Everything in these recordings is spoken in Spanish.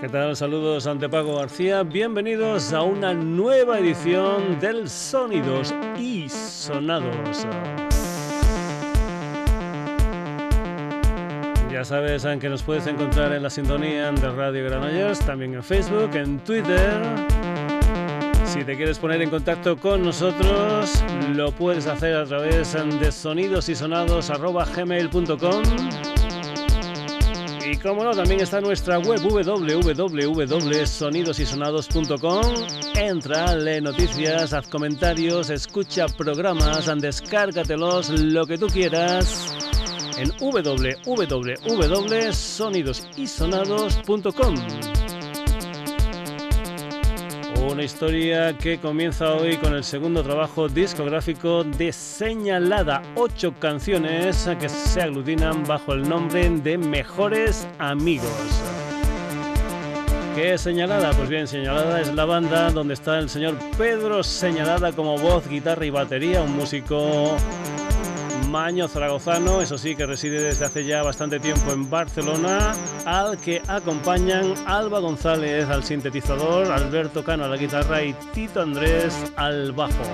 ¿Qué tal? Saludos ante Paco García. Bienvenidos a una nueva edición del Sonidos y Sonados. Ya sabes que nos puedes encontrar en la sintonía de Radio Granollers, también en Facebook, en Twitter. Si te quieres poner en contacto con nosotros, lo puedes hacer a través de sonidosysonados.gmail.com y como no, también está nuestra web www.sonidosysonados.com. Entra, lee noticias, haz comentarios, escucha programas, descárgatelos, lo que tú quieras en www.sonidosysonados.com. Una historia que comienza hoy con el segundo trabajo discográfico de Señalada. Ocho canciones que se aglutinan bajo el nombre de Mejores Amigos. ¿Qué es Señalada? Pues bien, Señalada es la banda donde está el señor Pedro Señalada como voz, guitarra y batería, un músico Maño Zaragozano, eso sí, que reside desde hace ya bastante tiempo en Barcelona, al que acompañan Alba González al sintetizador, Alberto Cano a la guitarra y Tito Andrés al bajo.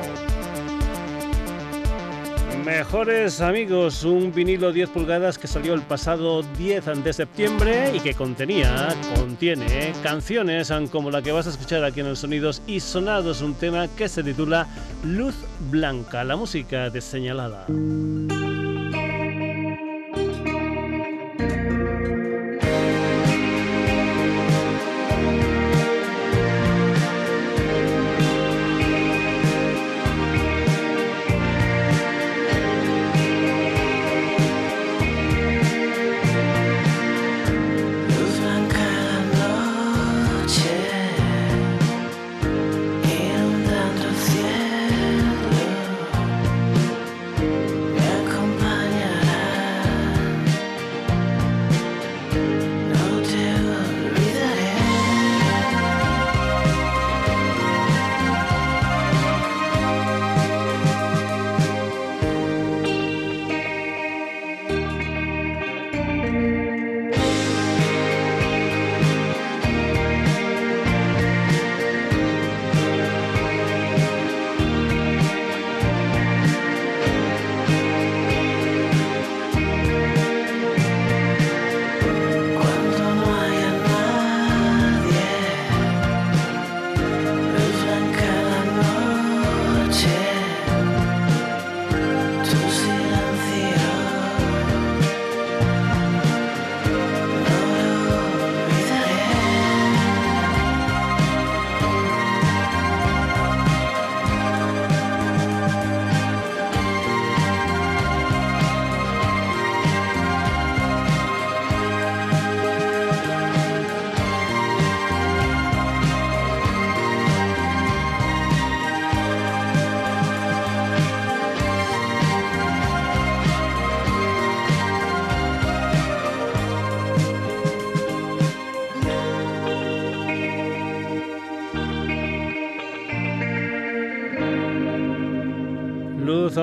Mejores amigos, un vinilo 10 pulgadas que salió el pasado 10 de septiembre y que contenía, contiene canciones como la que vas a escuchar aquí en los Sonidos y Sonados, un tema que se titula Luz Blanca, la música de señalada.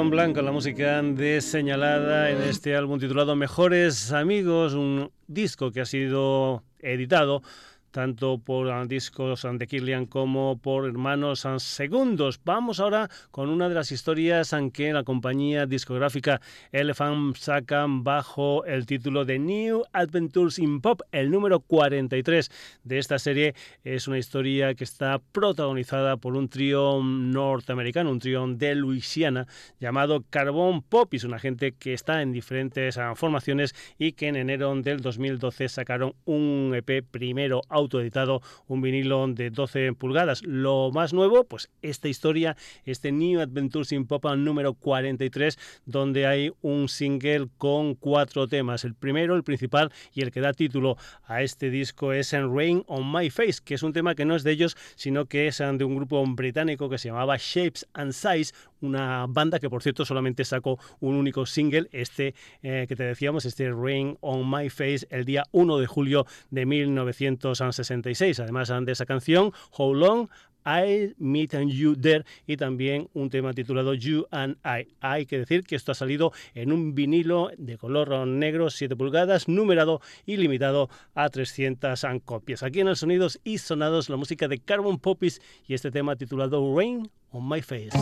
Blanco, la música de señalada en este álbum titulado Mejores Amigos, un disco que ha sido editado tanto por discos de Killian como por Hermanos Segundos. Vamos ahora con una de las historias en que la compañía discográfica Elephant sacan bajo el título de New Adventures in Pop. El número 43 de esta serie es una historia que está protagonizada por un trío norteamericano, un trío de Luisiana llamado Carbon Pop. Es una gente que está en diferentes formaciones y que en enero del 2012 sacaron un EP primero autoeditado, un vinilo de 12 pulgadas. Lo más nuevo, pues esta historia, este New Adventures in Pop número 43, donde hay un single con cuatro temas. El primero, el principal y el que da título a este disco es en Rain on My Face, que es un tema que no es de ellos, sino que es de un grupo británico que se llamaba Shapes and Size, una banda que por cierto solamente sacó un único single, este eh, que te decíamos, este Rain on My Face, el día 1 de julio de 1960. 66. Además de esa canción, How Long I Meet and You There y también un tema titulado You and I. Hay que decir que esto ha salido en un vinilo de color negro 7 pulgadas, numerado y limitado a 300 copias. Aquí en el Sonidos y Sonados la música de Carbon Poppies y este tema titulado Rain on My Face.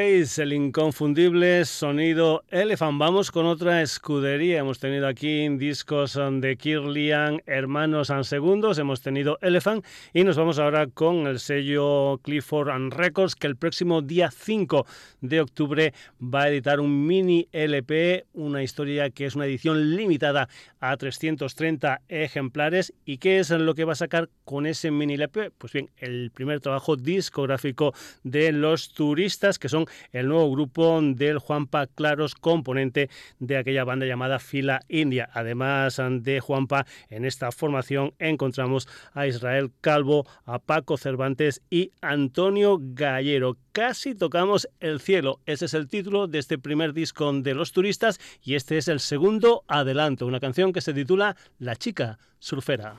El inconfundible sonido Elephant. Vamos con otra escudería. Hemos tenido aquí discos de Kirlian, Hermanos and Segundos, hemos tenido Elephant y nos vamos ahora con el sello Clifford and Records que el próximo día 5 de octubre va a editar un mini LP, una historia que es una edición limitada a 330 ejemplares. ¿Y qué es lo que va a sacar con ese mini LP? Pues bien, el primer trabajo discográfico de los turistas que son el nuevo grupo del Juanpa Claros, componente de aquella banda llamada Fila India. Además de Juanpa, en esta formación encontramos a Israel Calvo, a Paco Cervantes y Antonio Gallero. Casi tocamos el cielo. Ese es el título de este primer disco de los turistas y este es el segundo adelanto, una canción que se titula La chica surfera.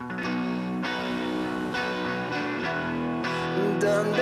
¿Dónde?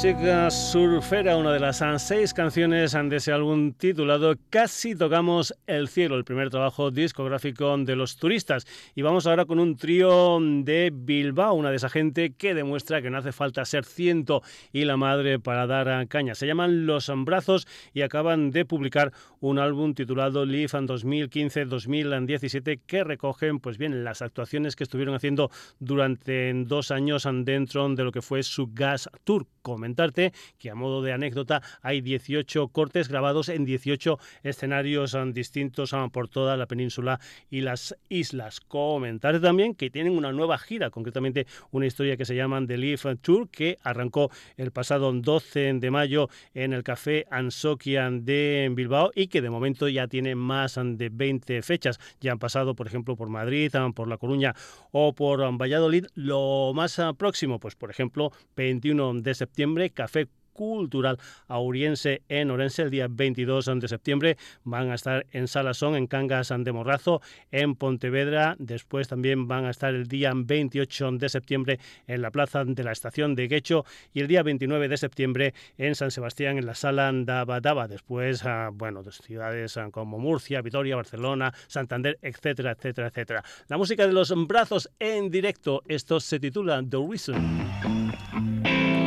Chica surfera, una de las seis canciones de ese álbum titulado Casi tocamos el cielo, el primer trabajo discográfico de los turistas. Y vamos ahora con un trío de Bilbao, una de esa gente que demuestra que no hace falta ser ciento y la madre para dar caña. Se llaman Los Brazos y acaban de publicar un álbum titulado Live 2015-2017 que recogen pues bien las actuaciones que estuvieron haciendo durante dos años dentro de lo que fue su Gas Tour comentarte que a modo de anécdota hay 18 cortes grabados en 18 escenarios um, distintos um, por toda la península y las islas. Comentarte también que tienen una nueva gira, concretamente una historia que se llama The Leaf Tour que arrancó el pasado 12 de mayo en el Café Ansokian de Bilbao y que de momento ya tiene más um, de 20 fechas. Ya han pasado, por ejemplo, por Madrid, por La Coruña o por Valladolid. Lo más próximo, pues por ejemplo, 21 de septiembre septiembre, Café Cultural Auriense en Orense el día 22 de septiembre. Van a estar en Salasón, en Cangas de Morrazo, en Pontevedra. Después también van a estar el día 28 de septiembre en la plaza de la estación de Guecho y el día 29 de septiembre en San Sebastián, en la sala Daba Después, ah, bueno, de ciudades ah, como Murcia, Vitoria, Barcelona, Santander, etcétera, etcétera, etcétera. La música de los brazos en directo. Esto se titula The Reason.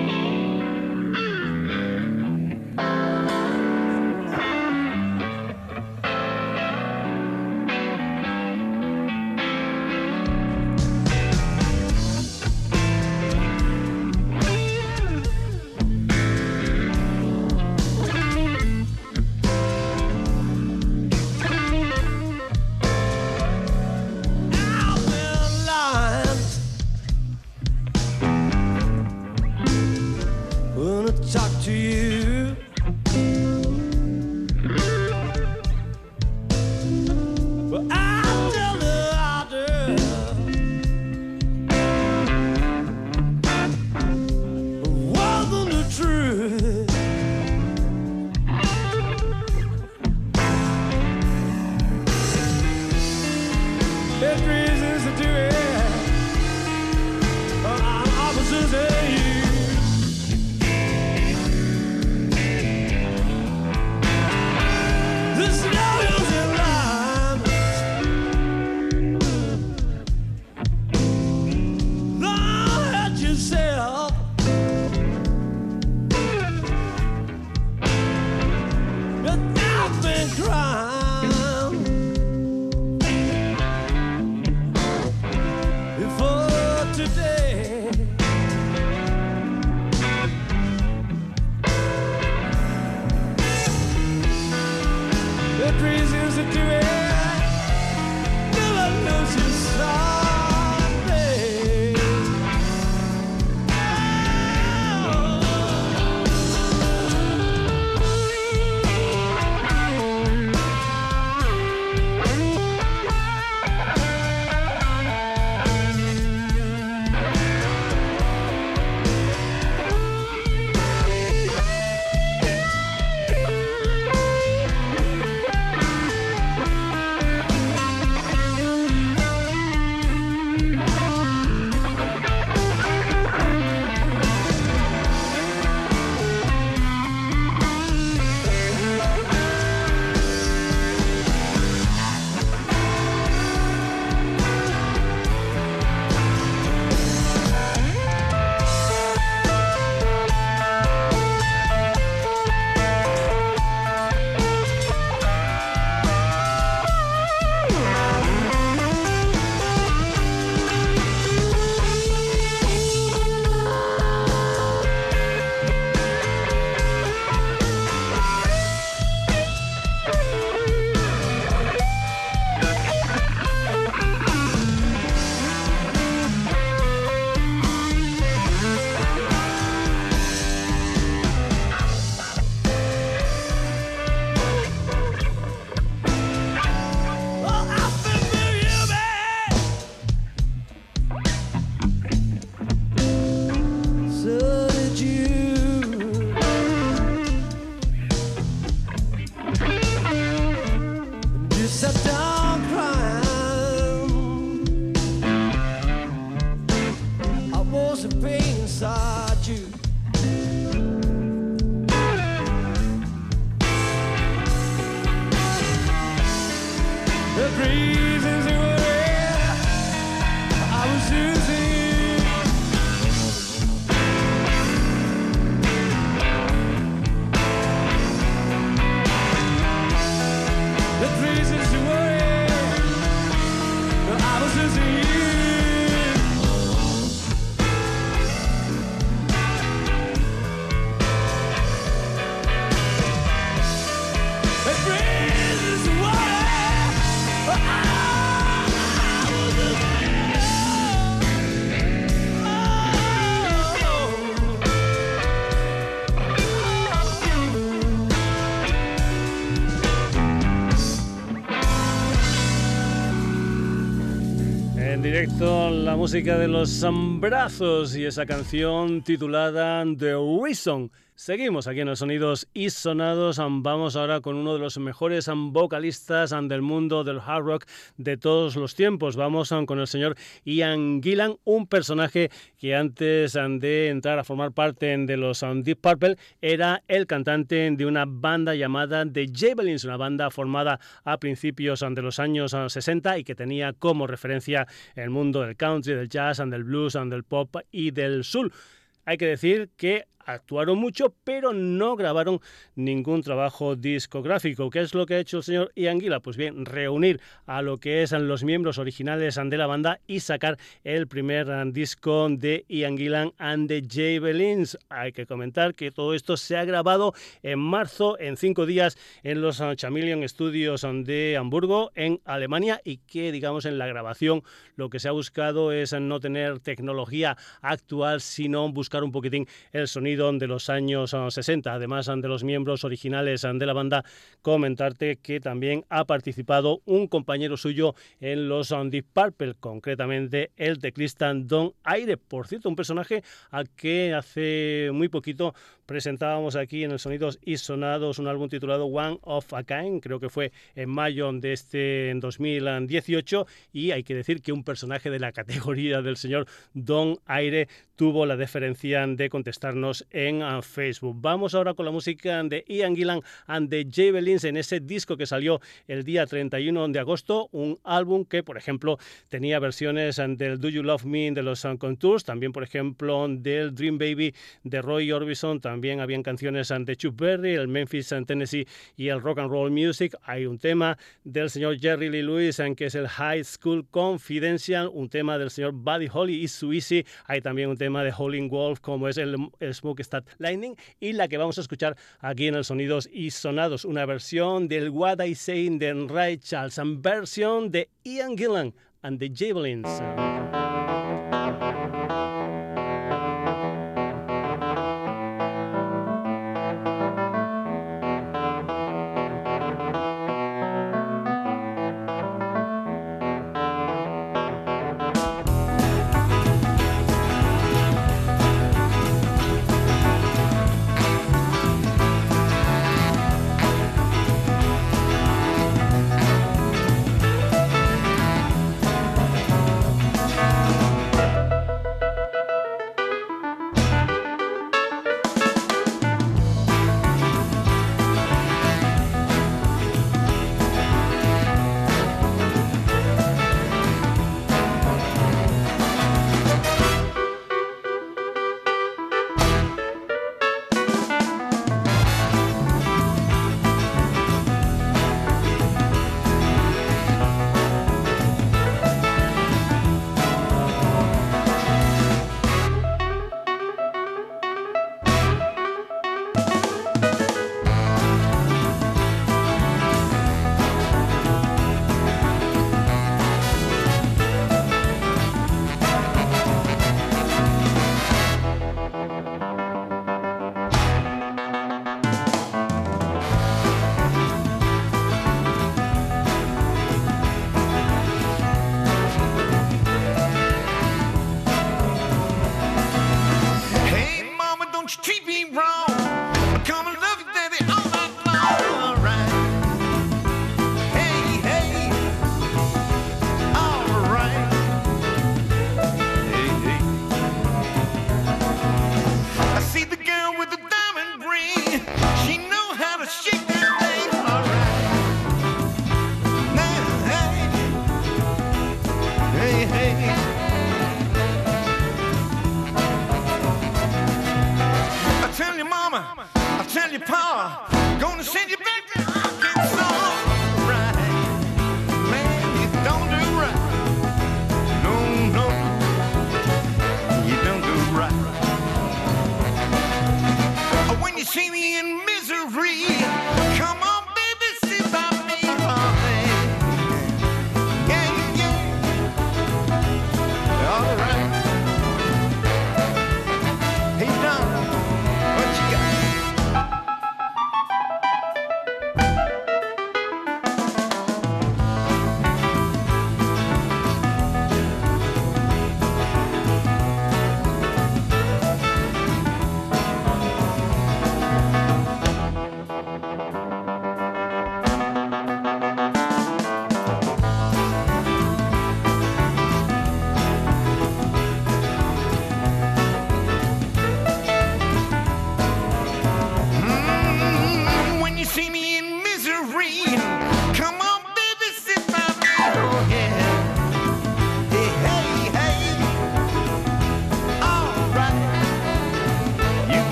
Jesus, you. Música de los brazos y esa canción titulada The Reason Seguimos aquí en los sonidos y sonados. Vamos ahora con uno de los mejores vocalistas del mundo del hard rock de todos los tiempos. Vamos con el señor Ian Gillan, un personaje que antes de entrar a formar parte de los Deep Purple era el cantante de una banda llamada The Javelins, una banda formada a principios de los años 60 y que tenía como referencia el mundo del country, del jazz, del blues, del pop y del soul. Hay que decir que actuaron mucho, pero no grabaron ningún trabajo discográfico. ¿Qué es lo que ha hecho el señor Ian Gila? Pues bien, reunir a lo que son los miembros originales de la banda y sacar el primer disco de Ian Gillan and the Javelins. Hay que comentar que todo esto se ha grabado en marzo, en cinco días, en los Chameleon Studios de Hamburgo, en Alemania, y que, digamos, en la grabación lo que se ha buscado es no tener tecnología actual, sino buscar un poquitín el sonido de los años 60. Ah, Además de los miembros originales ah, de la banda, comentarte que también ha participado un compañero suyo en los ah, Deep Purple, concretamente el teclista Don Aire. Por cierto, un personaje al que hace muy poquito presentábamos aquí en el Sonidos y Sonados un álbum titulado One of a Kind, creo que fue en mayo de este 2018 y hay que decir que un personaje de la categoría del señor Don Aire tuvo la deferencia de contestarnos en Facebook. Vamos ahora con la música de Ian Gillan and the Javelins en ese disco que salió el día 31 de agosto, un álbum que, por ejemplo, tenía versiones del Do You Love Me de los Contours, también, por ejemplo, del Dream Baby de Roy Orbison, también habían canciones de Chuck Berry, el Memphis Tennessee y el Rock and Roll Music. Hay un tema del señor Jerry Lee Lewis, que es el High School Confidential, un tema del señor Buddy Holly y Suisi. Hay también un tema de Howling Wolf, como es el, el Smokestack Lightning, y la que vamos a escuchar aquí en el Sonidos y Sonados, una versión del What I Say de Ray Charles, versión de Ian Gillan and the Javelins.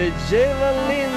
Gillan de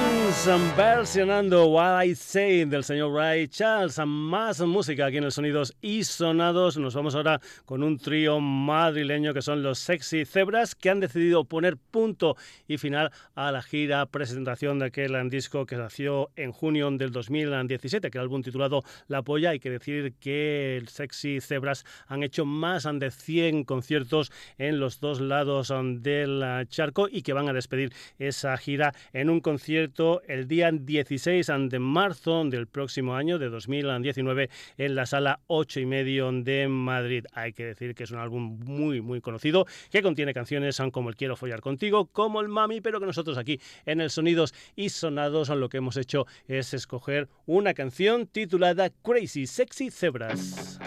Versionando What I Say del señor Ray Charles. Más música aquí en el Sonidos y Sonados. Nos vamos ahora con un trío madrileño que son los Sexy Zebras que han decidido poner punto y final a la gira presentación de aquel disco que nació en junio del 2017, que era el álbum titulado La Polla. Hay que decir que el Sexy Zebras han hecho más de 100 conciertos en los dos lados del charco y que van a despedir esa gira en un concierto el día 16 de marzo del próximo año, de 2019, en la sala 8 y medio de Madrid. Hay que decir que es un álbum muy, muy conocido, que contiene canciones como El Quiero Follar Contigo, como El Mami, pero que nosotros aquí en el Sonidos y Sonados lo que hemos hecho es escoger una canción titulada Crazy Sexy Zebras.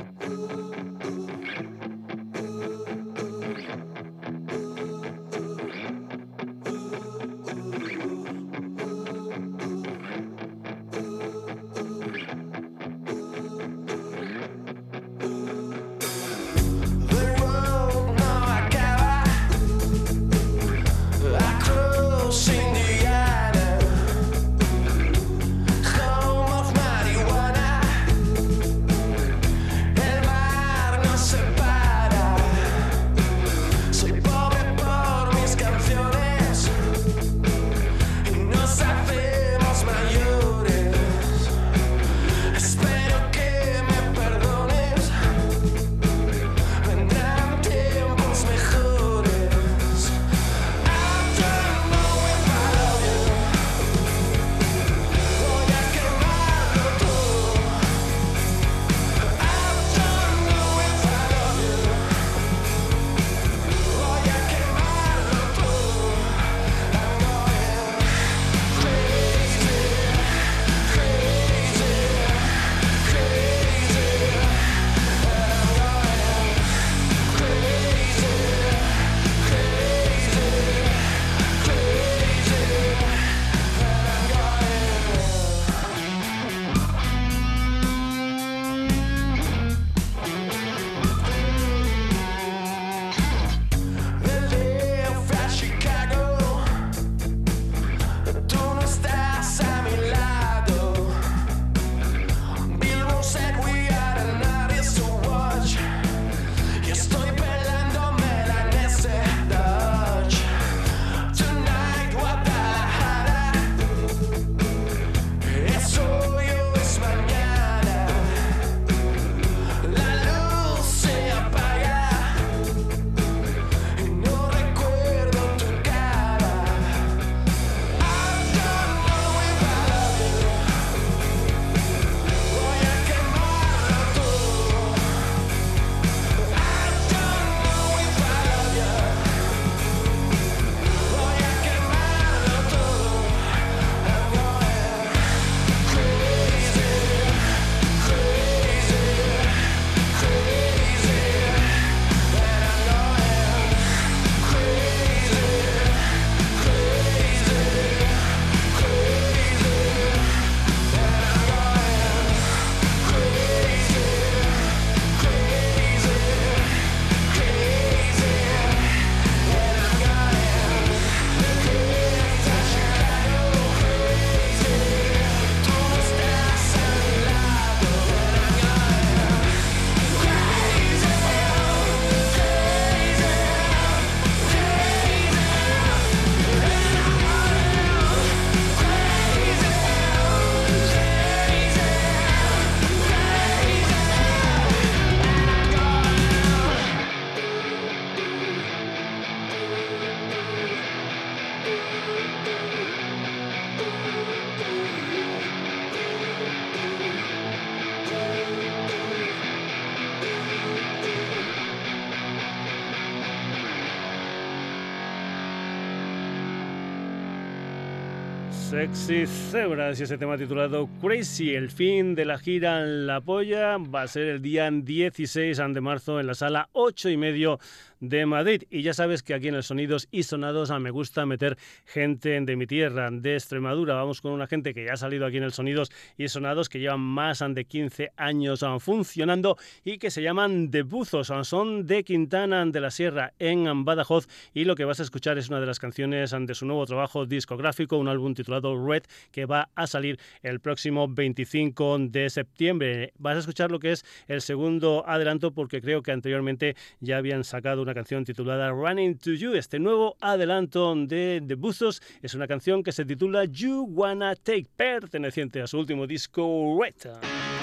Sexy Zebras y ese tema titulado Crazy, el fin de la gira en La Polla va a ser el día 16 de marzo en la sala 8 y medio de Madrid. Y ya sabes que aquí en el Sonidos y Sonados me gusta meter gente de mi tierra, de Extremadura. Vamos con una gente que ya ha salido aquí en el Sonidos y Sonados, que llevan más de 15 años funcionando y que se llaman De Buzos. Son de Quintana de la Sierra en Badajoz y lo que vas a escuchar es una de las canciones de su nuevo trabajo discográfico, un álbum titulado Red que va a salir el próximo 25 de septiembre. Vas a escuchar lo que es el segundo adelanto porque creo que anteriormente ya habían sacado una canción titulada Running to You. Este nuevo adelanto de The Buzos es una canción que se titula You Wanna Take, perteneciente a su último disco Red.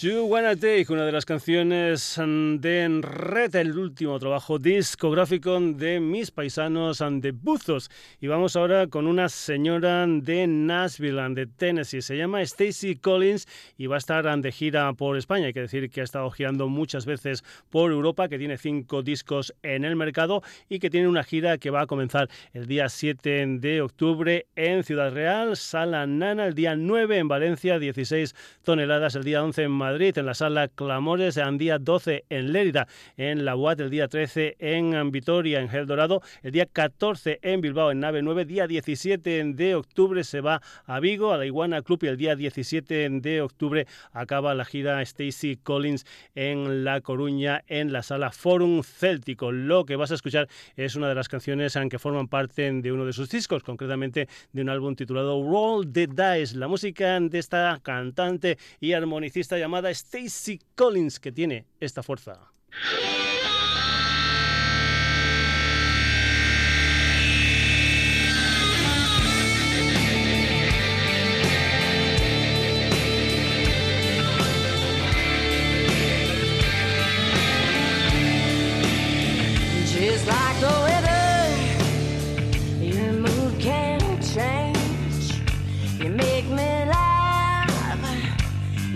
Wanna Take, una de las canciones de Red, el último trabajo discográfico de mis paisanos de Buzos. Y vamos ahora con una señora de Nashville, de Tennessee. Se llama Stacy Collins y va a estar de gira por España. Hay que decir que ha estado girando muchas veces por Europa, que tiene cinco discos en el mercado y que tiene una gira que va a comenzar el día 7 de octubre en Ciudad Real, Sala Nana, el día 9 en Valencia, 16 toneladas, el día 11 en Madrid Madrid, en la sala Clamores, en día 12 en Lérida, en la UAT el día 13 en Vitoria, en Gel Dorado, el día 14 en Bilbao, en Nave 9, día 17 de octubre se va a Vigo, a la Iguana Club y el día 17 de octubre acaba la gira Stacy Collins en La Coruña, en la sala Forum Céltico. Lo que vas a escuchar es una de las canciones que forman parte de uno de sus discos, concretamente de un álbum titulado Roll the Dice, la música de esta cantante y armonicista llamada Stacy Collins, que tiene esta fuerza.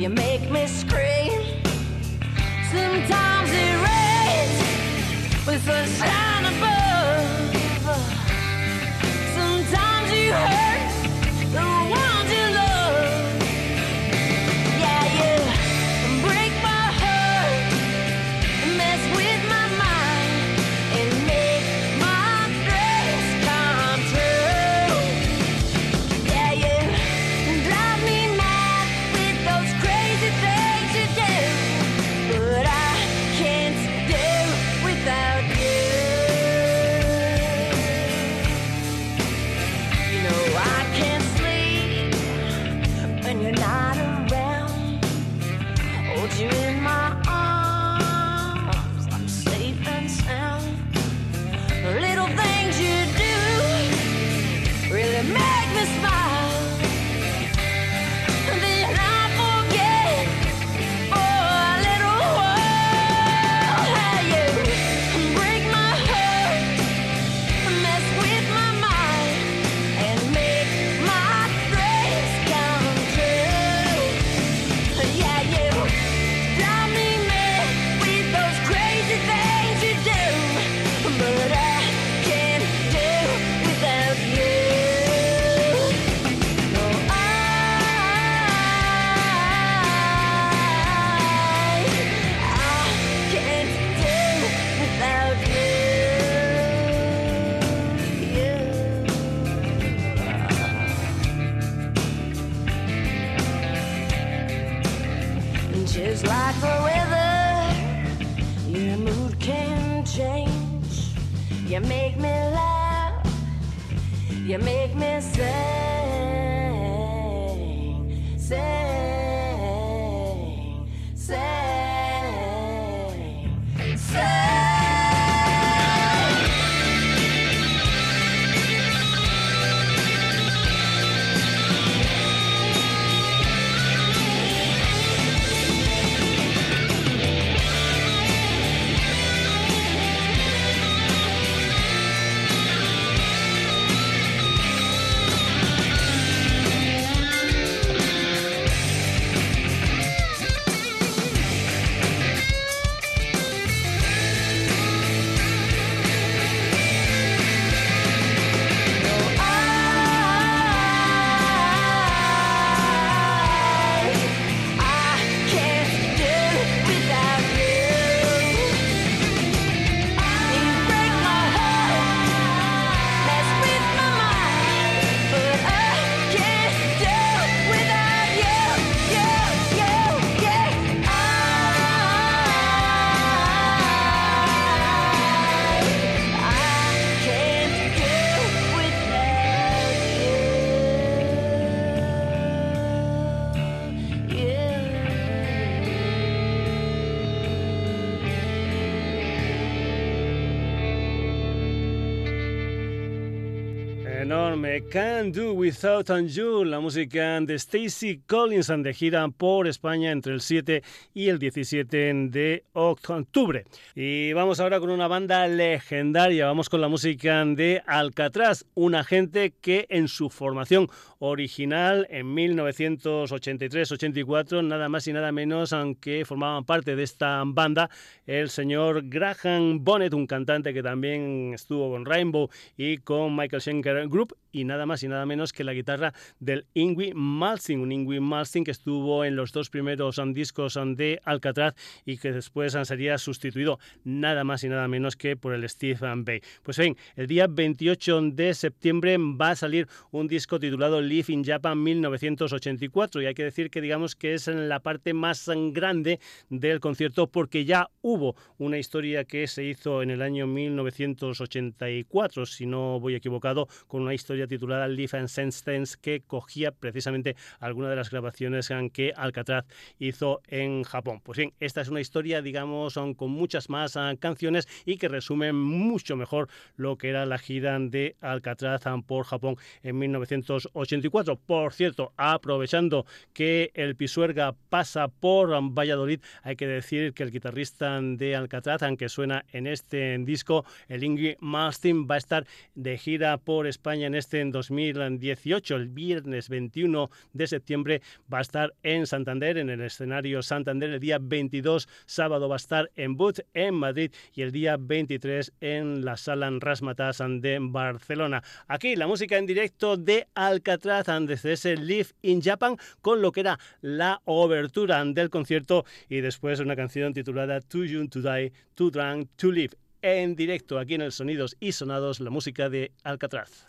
You make me scream. You're not around. Can't Do Without You, la música de Stacy Collins de gira por España entre el 7 y el 17 de octubre. Y vamos ahora con una banda legendaria, vamos con la música de Alcatraz, una gente que en su formación original en 1983-84, nada más y nada menos, aunque formaban parte de esta banda, el señor Graham Bonnet, un cantante que también estuvo con Rainbow y con Michael Schenker Group y nada más y nada menos que la guitarra del Ingui Malsing, un Ingui Malsing que estuvo en los dos primeros discos de Alcatraz y que después sería sustituido nada más y nada menos que por el Steve Bay. Pues bien, el día 28 de septiembre va a salir un disco titulado Live in Japan 1984 y hay que decir que digamos que es la parte más grande del concierto porque ya hubo una historia que se hizo en el año 1984, si no voy equivocado, con una historia titulada Live and Sense que cogía precisamente alguna de las grabaciones que Alcatraz hizo en Japón. Pues bien, esta es una historia, digamos, con muchas más ah, canciones y que resume mucho mejor lo que era la gira de Alcatraz ah, por Japón en 1984. Por cierto, aprovechando que el Pisuerga pasa por Valladolid, hay que decir que el guitarrista de Alcatraz, aunque suena en este disco, el Ingrid Martin, va a estar de gira por España en este en 2018. El viernes 21 de septiembre va a estar en Santander, en el escenario Santander. El día 22, sábado, va a estar en But, en Madrid, y el día 23 en la Sala Rasmatas de Barcelona. Aquí la música en directo de Alcatraz desde ese Live in Japan con lo que era la obertura del concierto y después una canción titulada Too Young to Die, Too Drunk to Live en directo aquí en el Sonidos y Sonados, la música de Alcatraz.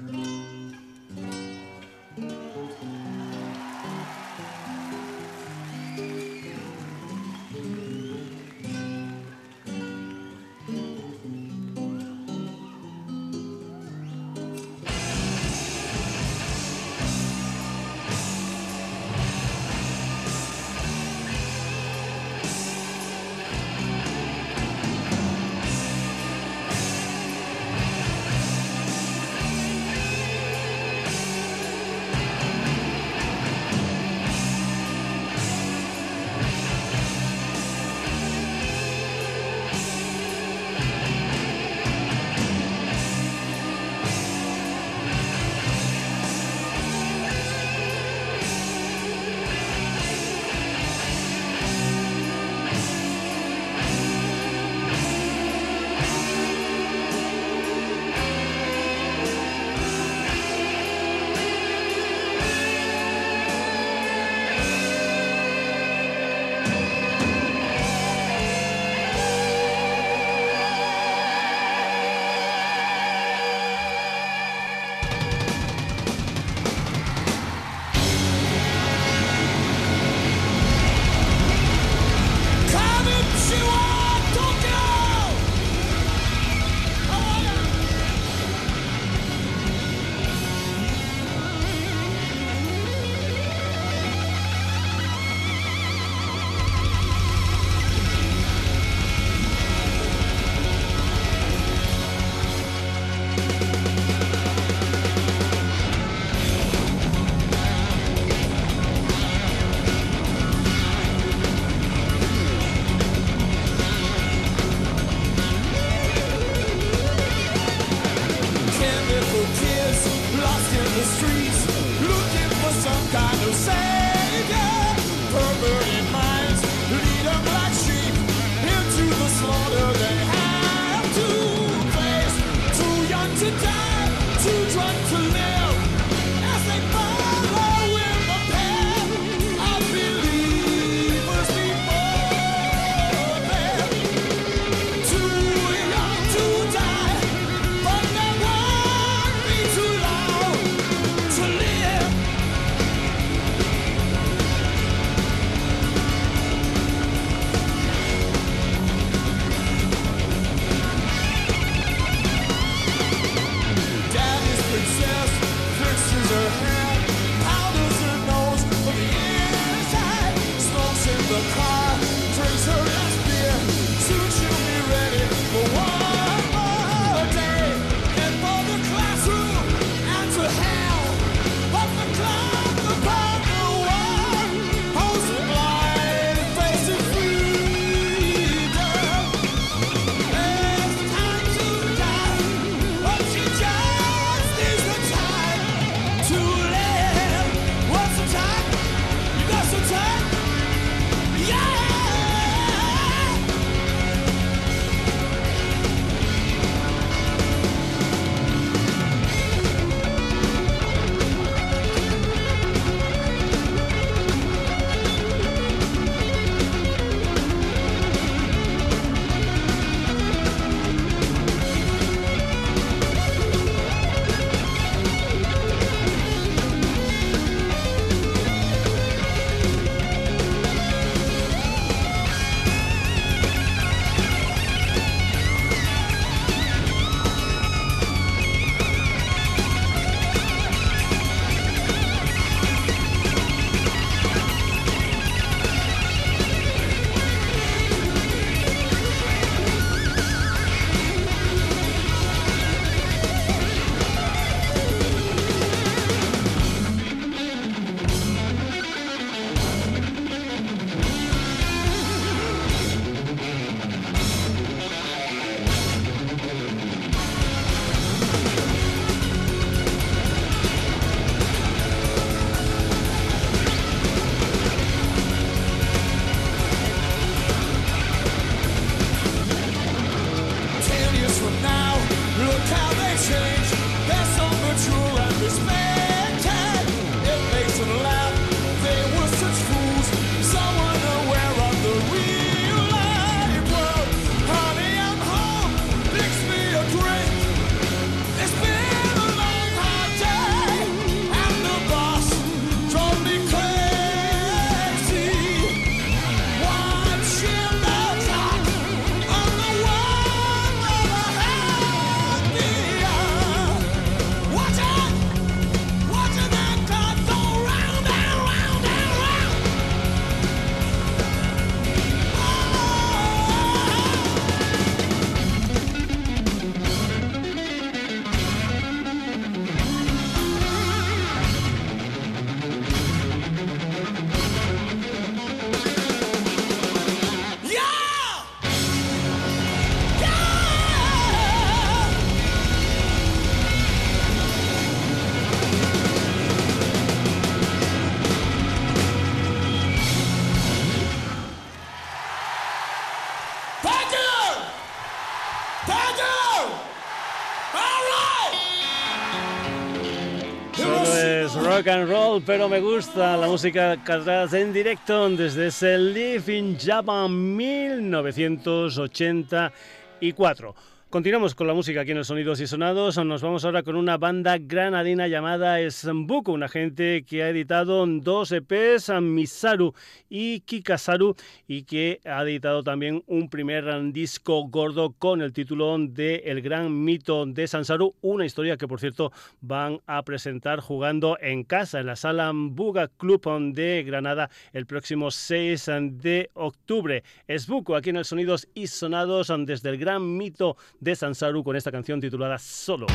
Pero me gusta la música cantada en directo desde ese Live in Japan 1984. Continuamos con la música aquí en los Sonidos y Sonados. Nos vamos ahora con una banda granadina llamada Sambuco, una gente que ha editado dos EPs, Misaru y Kikasaru, y que ha editado también un primer disco gordo con el título de El gran mito de Sansaru, una historia que por cierto van a presentar jugando en casa en la sala Buga Club de Granada el próximo 6 de octubre. Esbuco aquí en el Sonidos y Sonados desde el gran mito Sansaru con esta canción titulada Solo.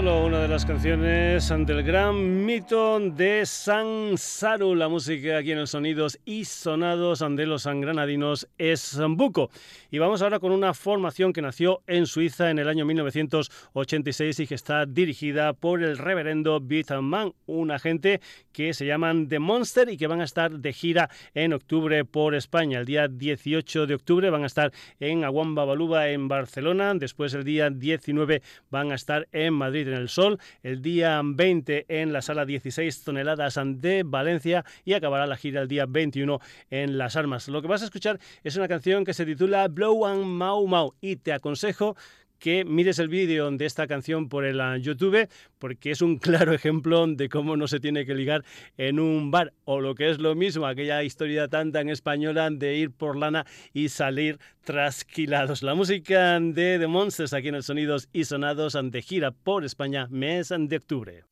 Solo una de las canciones del gran de San Saru, la música aquí en los sonidos y sonados de los granadinos es Sambuco. Y vamos ahora con una formación que nació en Suiza en el año 1986 y que está dirigida por el reverendo Man, un agente que se llaman The Monster y que van a estar de gira en octubre por España. El día 18 de octubre van a estar en Aguamba Baluba en Barcelona, después el día 19 van a estar en Madrid en el Sol, el día 20 en la sala 16 toneladas de Valencia y acabará la gira el día 21 en Las Armas. Lo que vas a escuchar es una canción que se titula Blow and Mau Mau y te aconsejo que mires el vídeo de esta canción por el ah, YouTube, porque es un claro ejemplo de cómo no se tiene que ligar en un bar, o lo que es lo mismo, aquella historia tan tan española de ir por lana y salir trasquilados. La música de The Monsters aquí en el Sonidos y Sonados ante gira por España mes de octubre.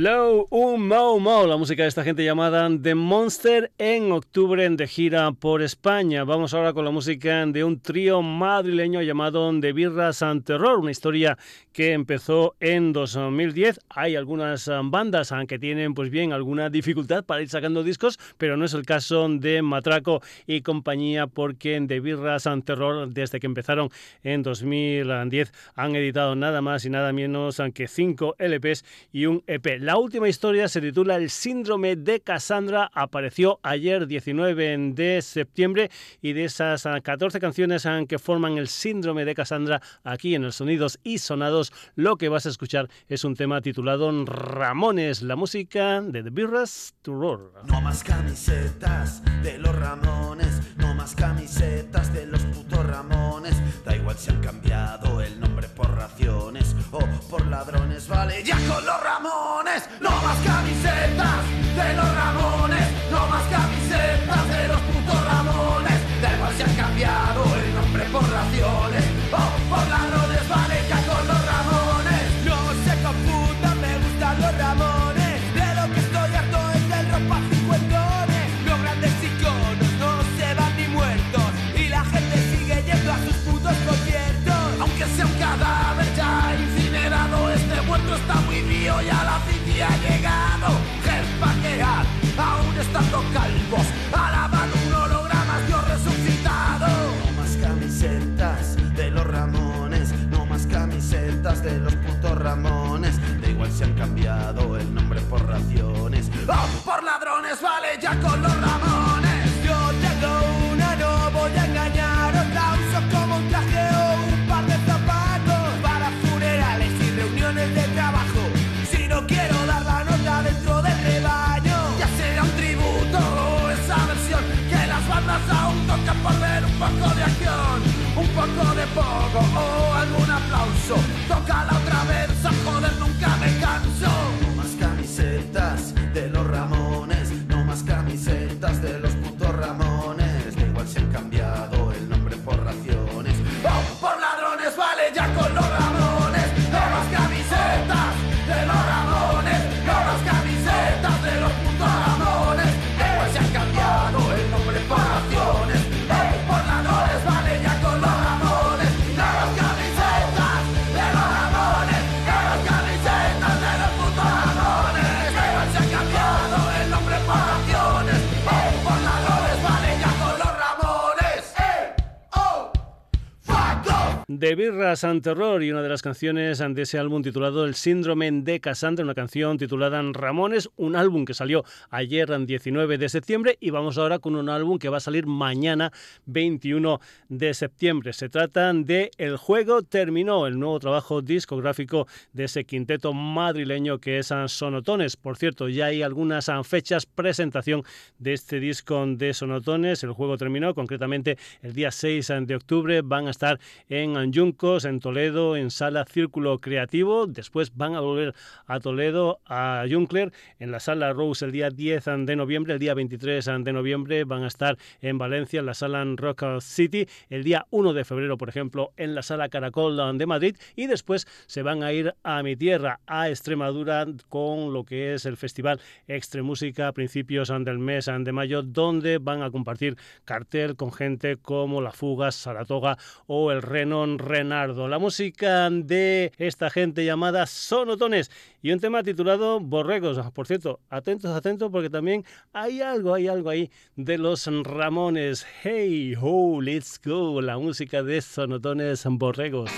Un Mau Mau, la música de esta gente llamada The Monster en octubre de gira por España. Vamos ahora con la música de un trío madrileño llamado The Birras and Terror, una historia que empezó en 2010. Hay algunas bandas que tienen pues bien alguna dificultad para ir sacando discos, pero no es el caso de Matraco y compañía porque en The Birras and Terror desde que empezaron en 2010 han editado nada más y nada menos que 5 LPs y un EP. La última historia se titula El síndrome de Cassandra. Apareció ayer 19 de septiembre y de esas 14 canciones que forman el síndrome de Cassandra aquí en el Sonidos y Sonados, lo que vas a escuchar es un tema titulado Ramones, la música de The Birras to Roar. No más camisetas de los Ramones, más camisetas de los putos Ramones. Da igual si han cambiado el nombre por raciones o por ladrones, vale, ya con los Ramones no más camisetas de los Ramones, no más camisetas de los putos Ramones, da igual si han cambiado de los putos Ramones. Da igual si han cambiado el nombre por raciones o por ladrones, vale ya con los de Birras and Terror y una de las canciones de ese álbum titulado El Síndrome de Cassandra, una canción titulada Ramones, un álbum que salió ayer, 19 de septiembre, y vamos ahora con un álbum que va a salir mañana, 21 de septiembre. Se trata de El Juego Terminó, el nuevo trabajo discográfico de ese quinteto madrileño que es Sonotones. Por cierto, ya hay algunas fechas presentación de este disco de Sonotones. El Juego Terminó, concretamente el día 6 de octubre, van a estar en Yuncos, en Toledo, en Sala Círculo Creativo. Después van a volver a Toledo, a Juncler, en la Sala Rose el día 10 de noviembre. El día 23 de noviembre van a estar en Valencia, en la Sala Rock City. El día 1 de febrero, por ejemplo, en la Sala Caracol de Madrid. Y después se van a ir a mi tierra, a Extremadura, con lo que es el Festival Extremúsica a principios del mes de mayo, donde van a compartir cartel con gente como La Fuga, Saratoga o el Renon Renardo. La música de esta gente llamada Sonotones y un tema titulado Borregos. Por cierto, atentos, atentos, porque también hay algo, hay algo ahí de los Ramones. Hey, ho, let's go. La música de Sonotones Borregos.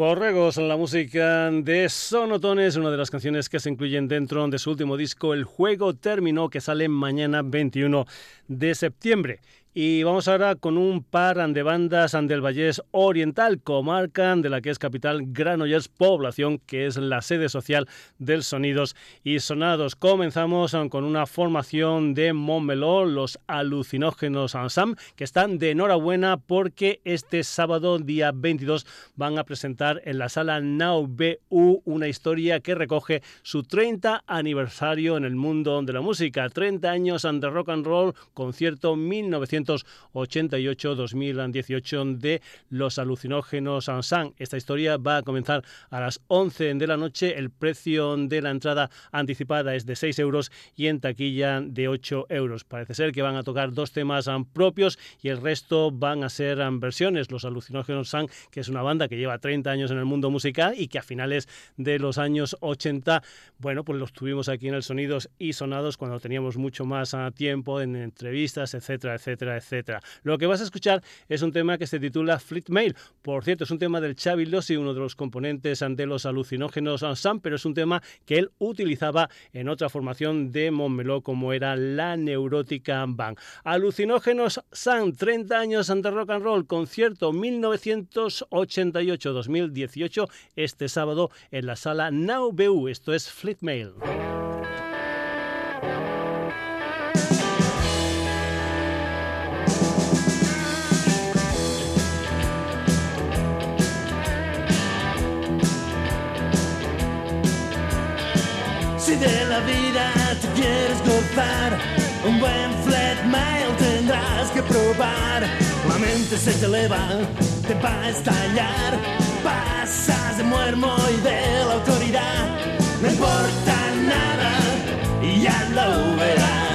Borregos, la música de Sonotones, una de las canciones que se incluyen dentro de su último disco, El Juego Terminó, que sale mañana 21 de septiembre. Y vamos ahora con un par de bandas del Vallés Oriental, comarca de la que es capital Granollers, población que es la sede social del Sonidos y Sonados. Comenzamos con una formación de Montmeló, los alucinógenos Ansam, que están de enhorabuena porque este sábado, día 22, van a presentar en la sala Now BU una historia que recoge su 30 aniversario en el mundo de la música. 30 años de rock and roll, concierto 1900 1988-2018 de los alucinógenos Ansan. Esta historia va a comenzar a las 11 de la noche. El precio de la entrada anticipada es de 6 euros y en taquilla de 8 euros. Parece ser que van a tocar dos temas propios y el resto van a ser versiones. Los alucinógenos San, que es una banda que lleva 30 años en el mundo musical y que a finales de los años 80, bueno, pues los tuvimos aquí en el Sonidos y Sonados cuando teníamos mucho más ah, tiempo en entrevistas, etcétera, etcétera etcétera, Lo que vas a escuchar es un tema que se titula Fleet Mail. Por cierto, es un tema del Xavi Lossi, uno de los componentes ante los alucinógenos Sam, pero es un tema que él utilizaba en otra formación de Montmeló como era la Neurótica Band. Alucinógenos Sam, 30 años ante rock and roll, concierto 1988-2018, este sábado en la sala Now. Esto es Fleet Mail. De la vida te quieres gozar, un buen flat mail tendrás que probar. La mente se te eleva, te va a estallar. Pasas de muermo y de la autoridad. No importa nada y ya lo verás.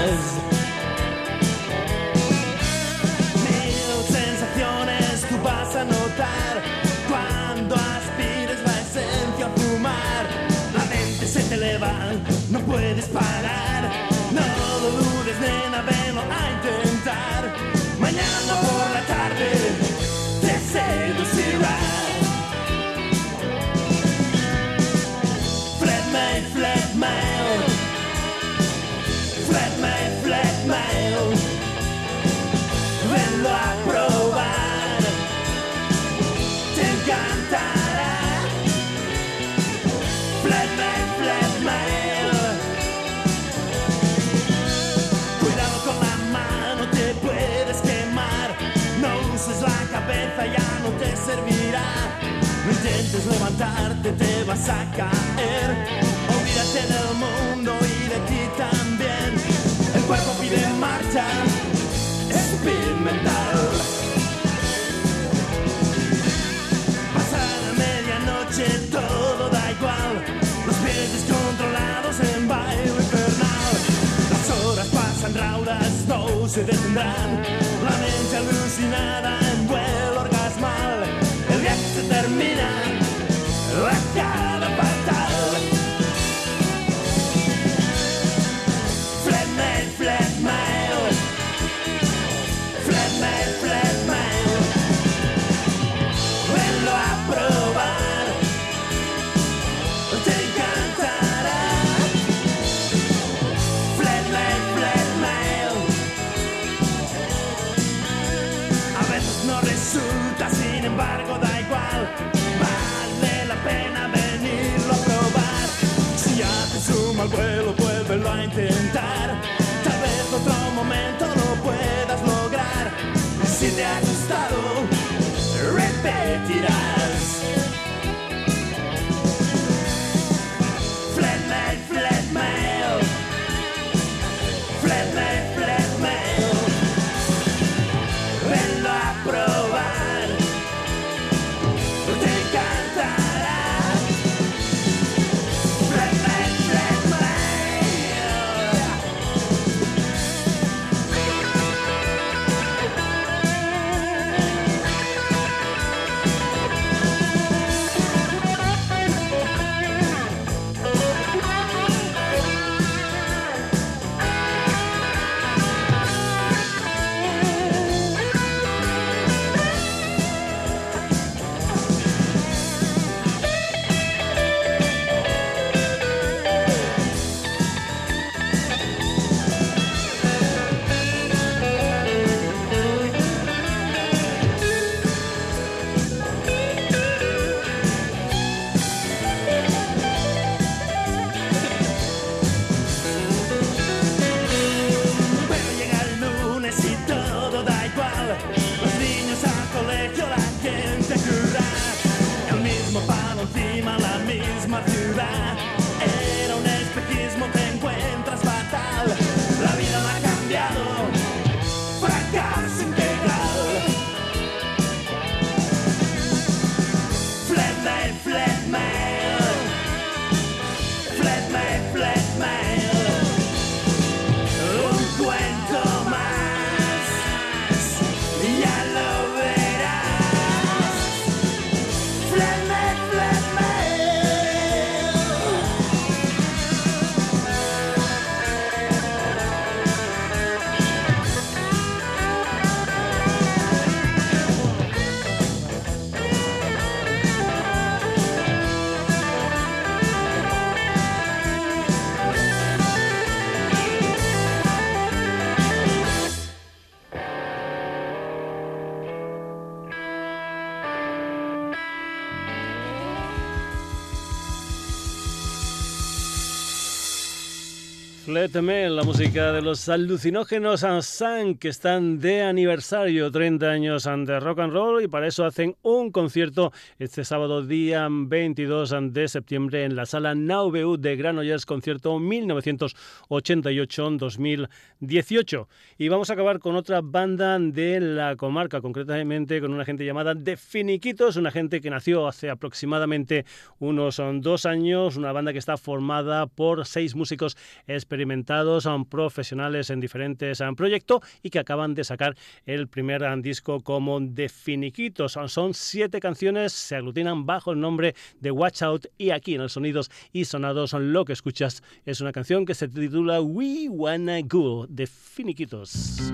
No puedes intentes levantarte, te vas a caer. Olvídate del mundo y de ti también. El cuerpo pide marcha, speed mental. Pasada medianoche, todo da igual. Los pies descontrolados en baile infernal. Las horas pasan raudas, no se detendrán. La mente alucinada se termina, la mal vuelo, vuélvelo a intentar. Tal vez otro momento lo puedas lograr. Si te ha gustado, repetirás. Fléteme, la música de los alucinógenos Sun que están de aniversario, 30 años de rock and roll y para eso hacen un concierto este sábado día 22 de septiembre en la sala Now de Granollers, concierto 1988-2018. Y vamos a acabar con otra banda de la comarca, concretamente con una gente llamada The Finiquitos, una gente que nació hace aproximadamente unos dos años, una banda que está formada por seis músicos experimentados son profesionales en diferentes proyectos y que acaban de sacar el primer disco como Definiquitos. Son siete canciones, se aglutinan bajo el nombre de Watch Out y aquí en el Sonidos y Sonados lo que escuchas es una canción que se titula We Wanna Go, Definiquitos.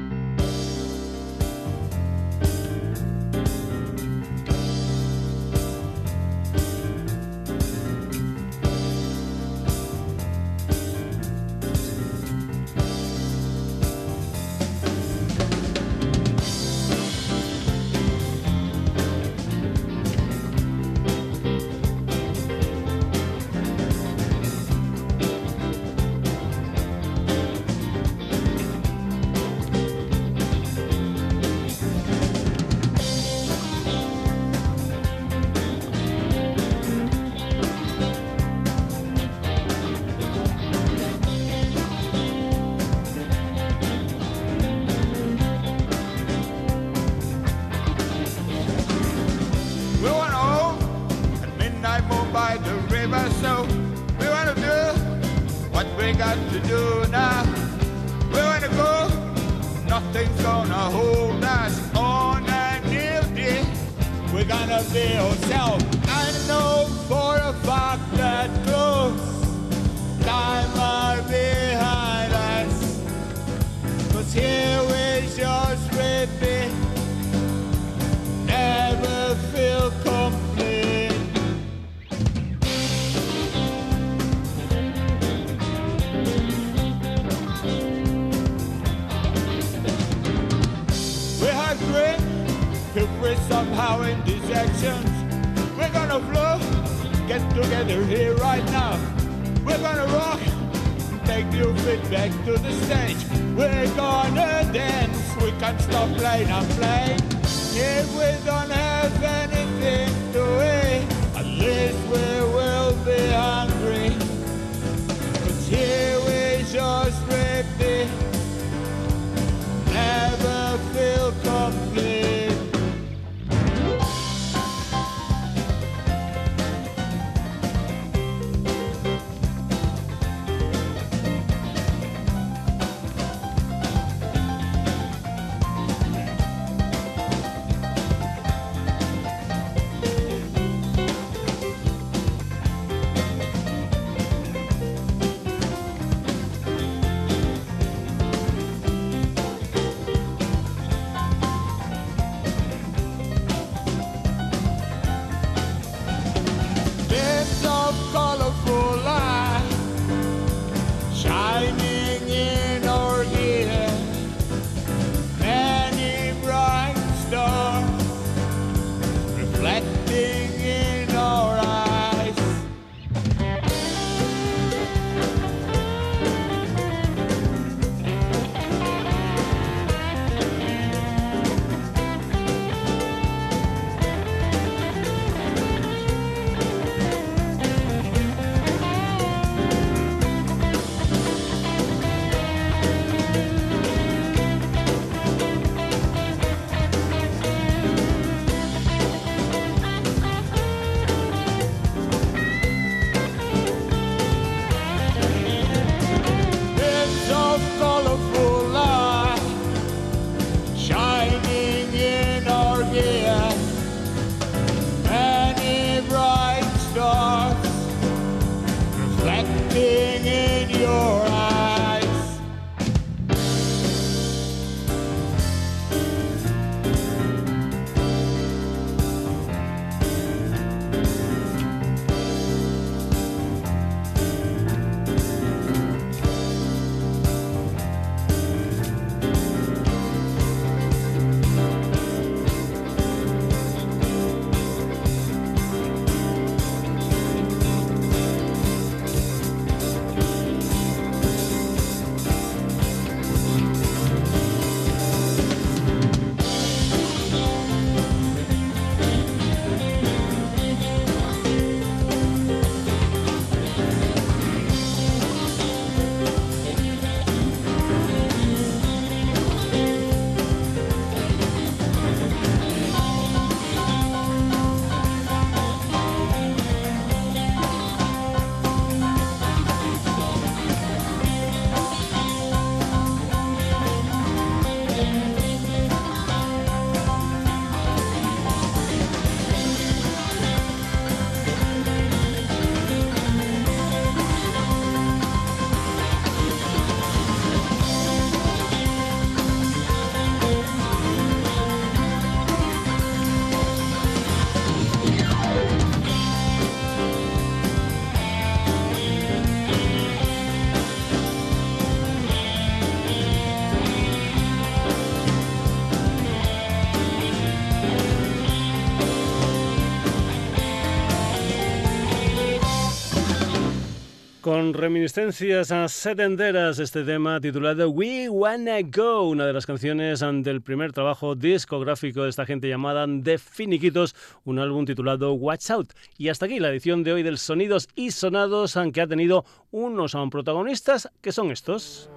Con reminiscencias a setenderas, este tema titulado We Wanna Go, una de las canciones del primer trabajo discográfico de esta gente llamada The Finiquitos, un álbum titulado Watch Out. Y hasta aquí la edición de hoy del Sonidos y Sonados, aunque ha tenido unos protagonistas que son estos.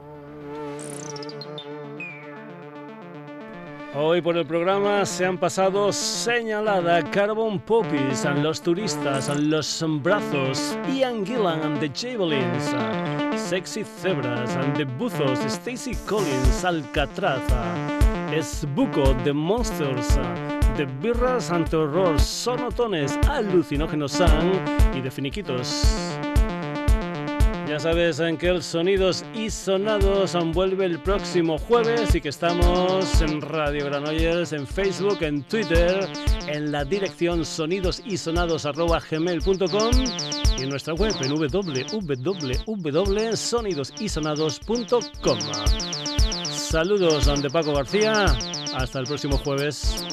Hoy por el programa se han pasado señalada Carbon Poppies, los turistas, los brazos, Ian Gillan the Javelins, Sexy Zebras and the Buzos, Stacy Collins, Alcatraz, Esbuco, The Monsters, The Birras and Horror, Sonotones, Alucinógenos San y de Finiquitos. Ya sabes en que el Sonidos y Sonados vuelve el próximo jueves y que estamos en Radio Granollers, en Facebook, en Twitter, en la dirección sonidosysonados.gmail.com y en nuestra web en www.sonidosysonados.com. Saludos de Paco García, hasta el próximo jueves.